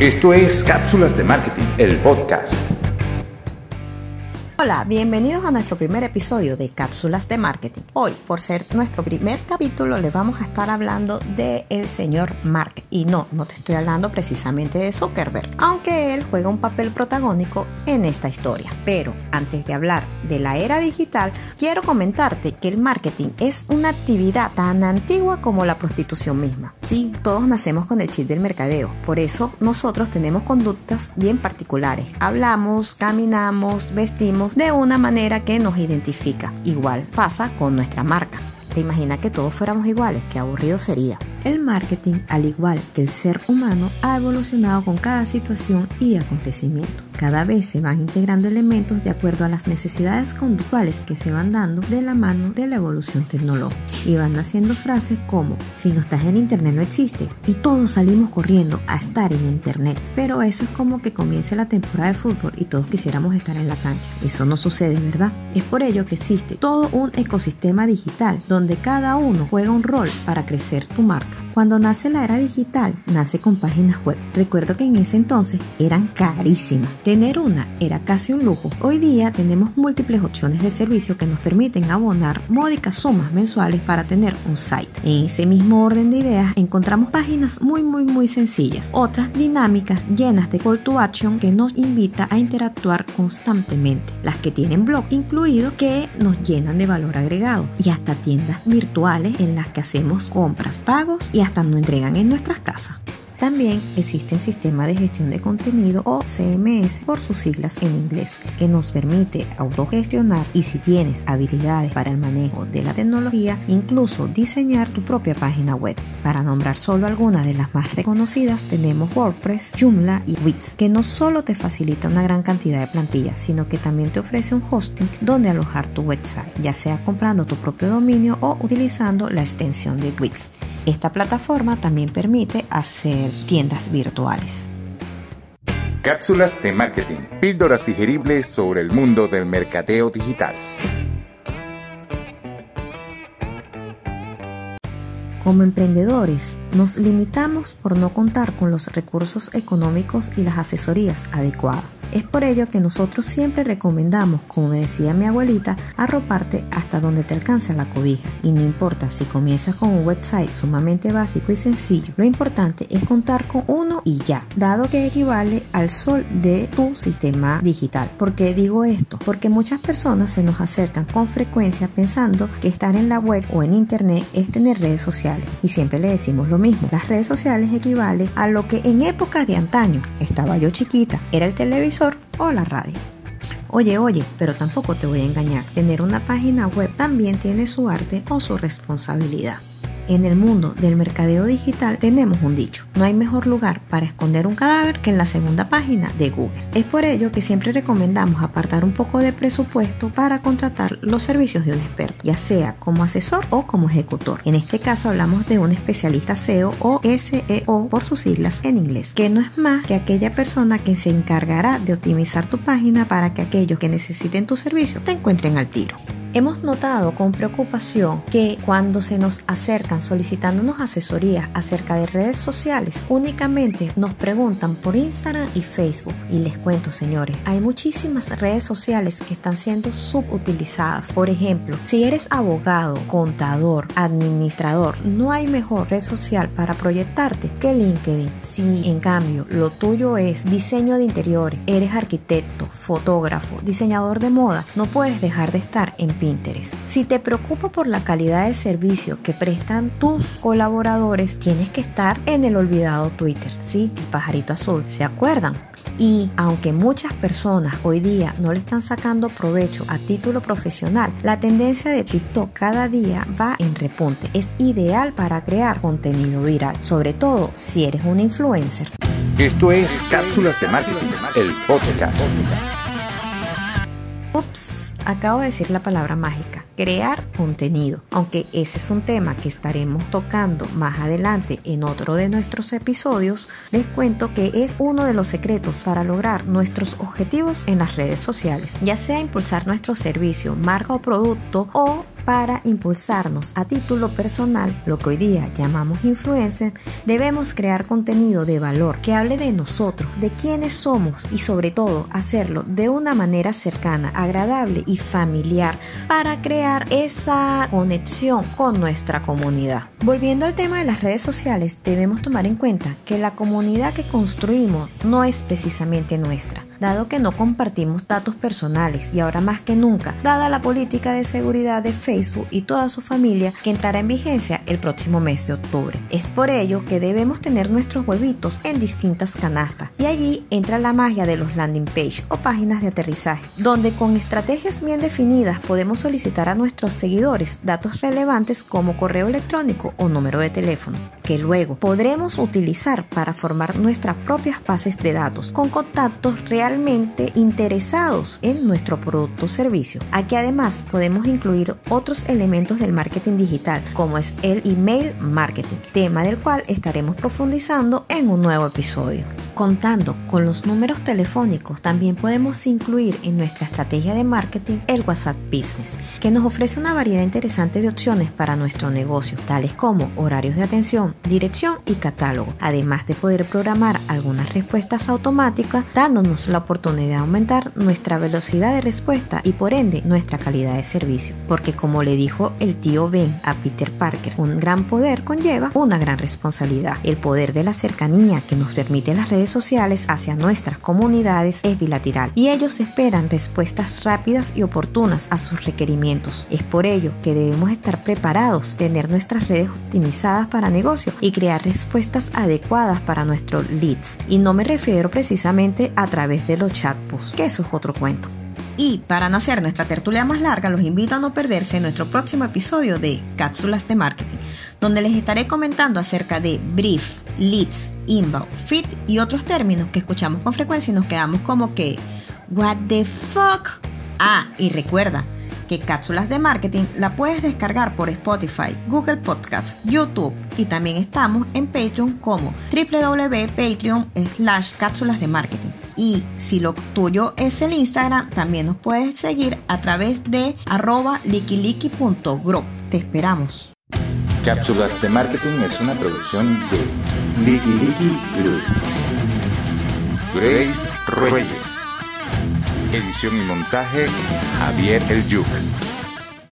Esto es Cápsulas de Marketing, el podcast. Hola, bienvenidos a nuestro primer episodio de Cápsulas de Marketing. Hoy, por ser nuestro primer capítulo, le vamos a estar hablando de el señor Mark. Y no, no te estoy hablando precisamente de Zuckerberg, aunque él juega un papel protagónico en esta historia. Pero antes de hablar de la era digital, quiero comentarte que el marketing es una actividad tan antigua como la prostitución misma. Sí, todos nacemos con el chip del mercadeo, por eso nosotros tenemos conductas bien particulares. Hablamos, caminamos, vestimos de una manera que nos identifica. Igual pasa con nuestra marca. ¿Te imaginas que todos fuéramos iguales? Qué aburrido sería. El marketing, al igual que el ser humano, ha evolucionado con cada situación y acontecimiento. Cada vez se van integrando elementos de acuerdo a las necesidades conductuales que se van dando de la mano de la evolución tecnológica. Y van haciendo frases como, si no estás en internet no existe. Y todos salimos corriendo a estar en internet. Pero eso es como que comience la temporada de fútbol y todos quisiéramos estar en la cancha. Eso no sucede, ¿verdad? Es por ello que existe todo un ecosistema digital donde cada uno juega un rol para crecer tu marca. Cuando nace la era digital, nace con páginas web. Recuerdo que en ese entonces eran carísimas. Tener una era casi un lujo. Hoy día tenemos múltiples opciones de servicio que nos permiten abonar módicas sumas mensuales para tener un site. En ese mismo orden de ideas encontramos páginas muy muy muy sencillas, otras dinámicas llenas de call to action que nos invita a interactuar constantemente, las que tienen blog incluido que nos llenan de valor agregado y hasta tiendas virtuales en las que hacemos compras, pagos y hasta nos entregan en nuestras casas. También existen sistemas de gestión de contenido o CMS por sus siglas en inglés, que nos permite autogestionar y si tienes habilidades para el manejo de la tecnología, incluso diseñar tu propia página web. Para nombrar solo algunas de las más reconocidas, tenemos WordPress, Joomla y Wix, que no solo te facilita una gran cantidad de plantillas, sino que también te ofrece un hosting donde alojar tu website, ya sea comprando tu propio dominio o utilizando la extensión de Wix. Esta plataforma también permite hacer tiendas virtuales. Cápsulas de Marketing, píldoras digeribles sobre el mundo del mercadeo digital. Como emprendedores, nos limitamos por no contar con los recursos económicos y las asesorías adecuadas. Es por ello que nosotros siempre recomendamos, como me decía mi abuelita, arroparte hasta donde te alcance la cobija. Y no importa si comienzas con un website sumamente básico y sencillo, lo importante es contar con uno y ya, dado que equivale al sol de tu sistema digital. ¿Por qué digo esto? Porque muchas personas se nos acercan con frecuencia pensando que estar en la web o en internet es tener redes sociales. Y siempre le decimos lo mismo, las redes sociales equivalen a lo que en épocas de antaño, estaba yo chiquita, era el televisor o la radio. Oye, oye, pero tampoco te voy a engañar. Tener una página web también tiene su arte o su responsabilidad. En el mundo del mercadeo digital tenemos un dicho, no hay mejor lugar para esconder un cadáver que en la segunda página de Google. Es por ello que siempre recomendamos apartar un poco de presupuesto para contratar los servicios de un experto, ya sea como asesor o como ejecutor. En este caso hablamos de un especialista SEO o SEO por sus siglas en inglés, que no es más que aquella persona que se encargará de optimizar tu página para que aquellos que necesiten tu servicio te encuentren al tiro. Hemos notado con preocupación que cuando se nos acercan solicitándonos asesorías acerca de redes sociales, únicamente nos preguntan por Instagram y Facebook. Y les cuento, señores, hay muchísimas redes sociales que están siendo subutilizadas. Por ejemplo, si eres abogado, contador, administrador, no hay mejor red social para proyectarte que LinkedIn. Si en cambio lo tuyo es diseño de interiores, eres arquitecto, fotógrafo, diseñador de moda, no puedes dejar de estar en Pinterest. Si te preocupa por la calidad de servicio que prestan tus colaboradores, tienes que estar en el olvidado Twitter, ¿sí? El pajarito azul, ¿se acuerdan? Y aunque muchas personas hoy día no le están sacando provecho a título profesional, la tendencia de TikTok cada día va en repunte. Es ideal para crear contenido viral, sobre todo si eres un influencer. Esto es Cápsulas de Marketing, el podcast. Ups, acabo de decir la palabra mágica, crear contenido. Aunque ese es un tema que estaremos tocando más adelante en otro de nuestros episodios, les cuento que es uno de los secretos para lograr nuestros objetivos en las redes sociales, ya sea impulsar nuestro servicio, marca o producto o para impulsarnos a título personal, lo que hoy día llamamos influencer, debemos crear contenido de valor que hable de nosotros, de quiénes somos y sobre todo hacerlo de una manera cercana, agradable y familiar para crear esa conexión con nuestra comunidad. Volviendo al tema de las redes sociales, debemos tomar en cuenta que la comunidad que construimos no es precisamente nuestra dado que no compartimos datos personales y ahora más que nunca, dada la política de seguridad de Facebook y toda su familia que entrará en vigencia el próximo mes de octubre. Es por ello que debemos tener nuestros huevitos en distintas canastas y allí entra la magia de los landing page o páginas de aterrizaje, donde con estrategias bien definidas podemos solicitar a nuestros seguidores datos relevantes como correo electrónico o número de teléfono, que luego podremos utilizar para formar nuestras propias bases de datos con contactos realmente interesados en nuestro producto o servicio. Aquí además podemos incluir otros elementos del marketing digital, como es el email marketing, tema del cual estaremos profundizando en un nuevo episodio. Contando con los números telefónicos, también podemos incluir en nuestra estrategia de marketing el WhatsApp Business, que nos ofrece una variedad interesante de opciones para nuestro negocio, tales como horarios de atención, dirección y catálogo, además de poder programar algunas respuestas automáticas, dándonos la oportunidad de aumentar nuestra velocidad de respuesta y por ende nuestra calidad de servicio. Porque como le dijo el tío Ben a Peter Parker, un gran poder conlleva una gran responsabilidad. El poder de la cercanía que nos permite las redes sociales hacia nuestras comunidades es bilateral y ellos esperan respuestas rápidas y oportunas a sus requerimientos. Es por ello que debemos estar preparados, tener nuestras redes optimizadas para negocio y crear respuestas adecuadas para nuestros leads. Y no me refiero precisamente a través de los chatbots, que eso es otro cuento. Y para no hacer nuestra tertulia más larga, los invito a no perderse nuestro próximo episodio de Cápsulas de Marketing, donde les estaré comentando acerca de brief, leads, inbound, fit y otros términos que escuchamos con frecuencia y nos quedamos como que, ¿What the fuck? Ah, y recuerda que Cápsulas de Marketing la puedes descargar por Spotify, Google Podcasts, YouTube y también estamos en Patreon como www.patreon slash cápsulas de marketing. Y si lo tuyo es el Instagram, también nos puedes seguir a través de arroba likiliki.group. Te esperamos. Cápsulas de Marketing es una producción de Likiliki Group. Grace Reyes. Edición y montaje Javier El Yuc.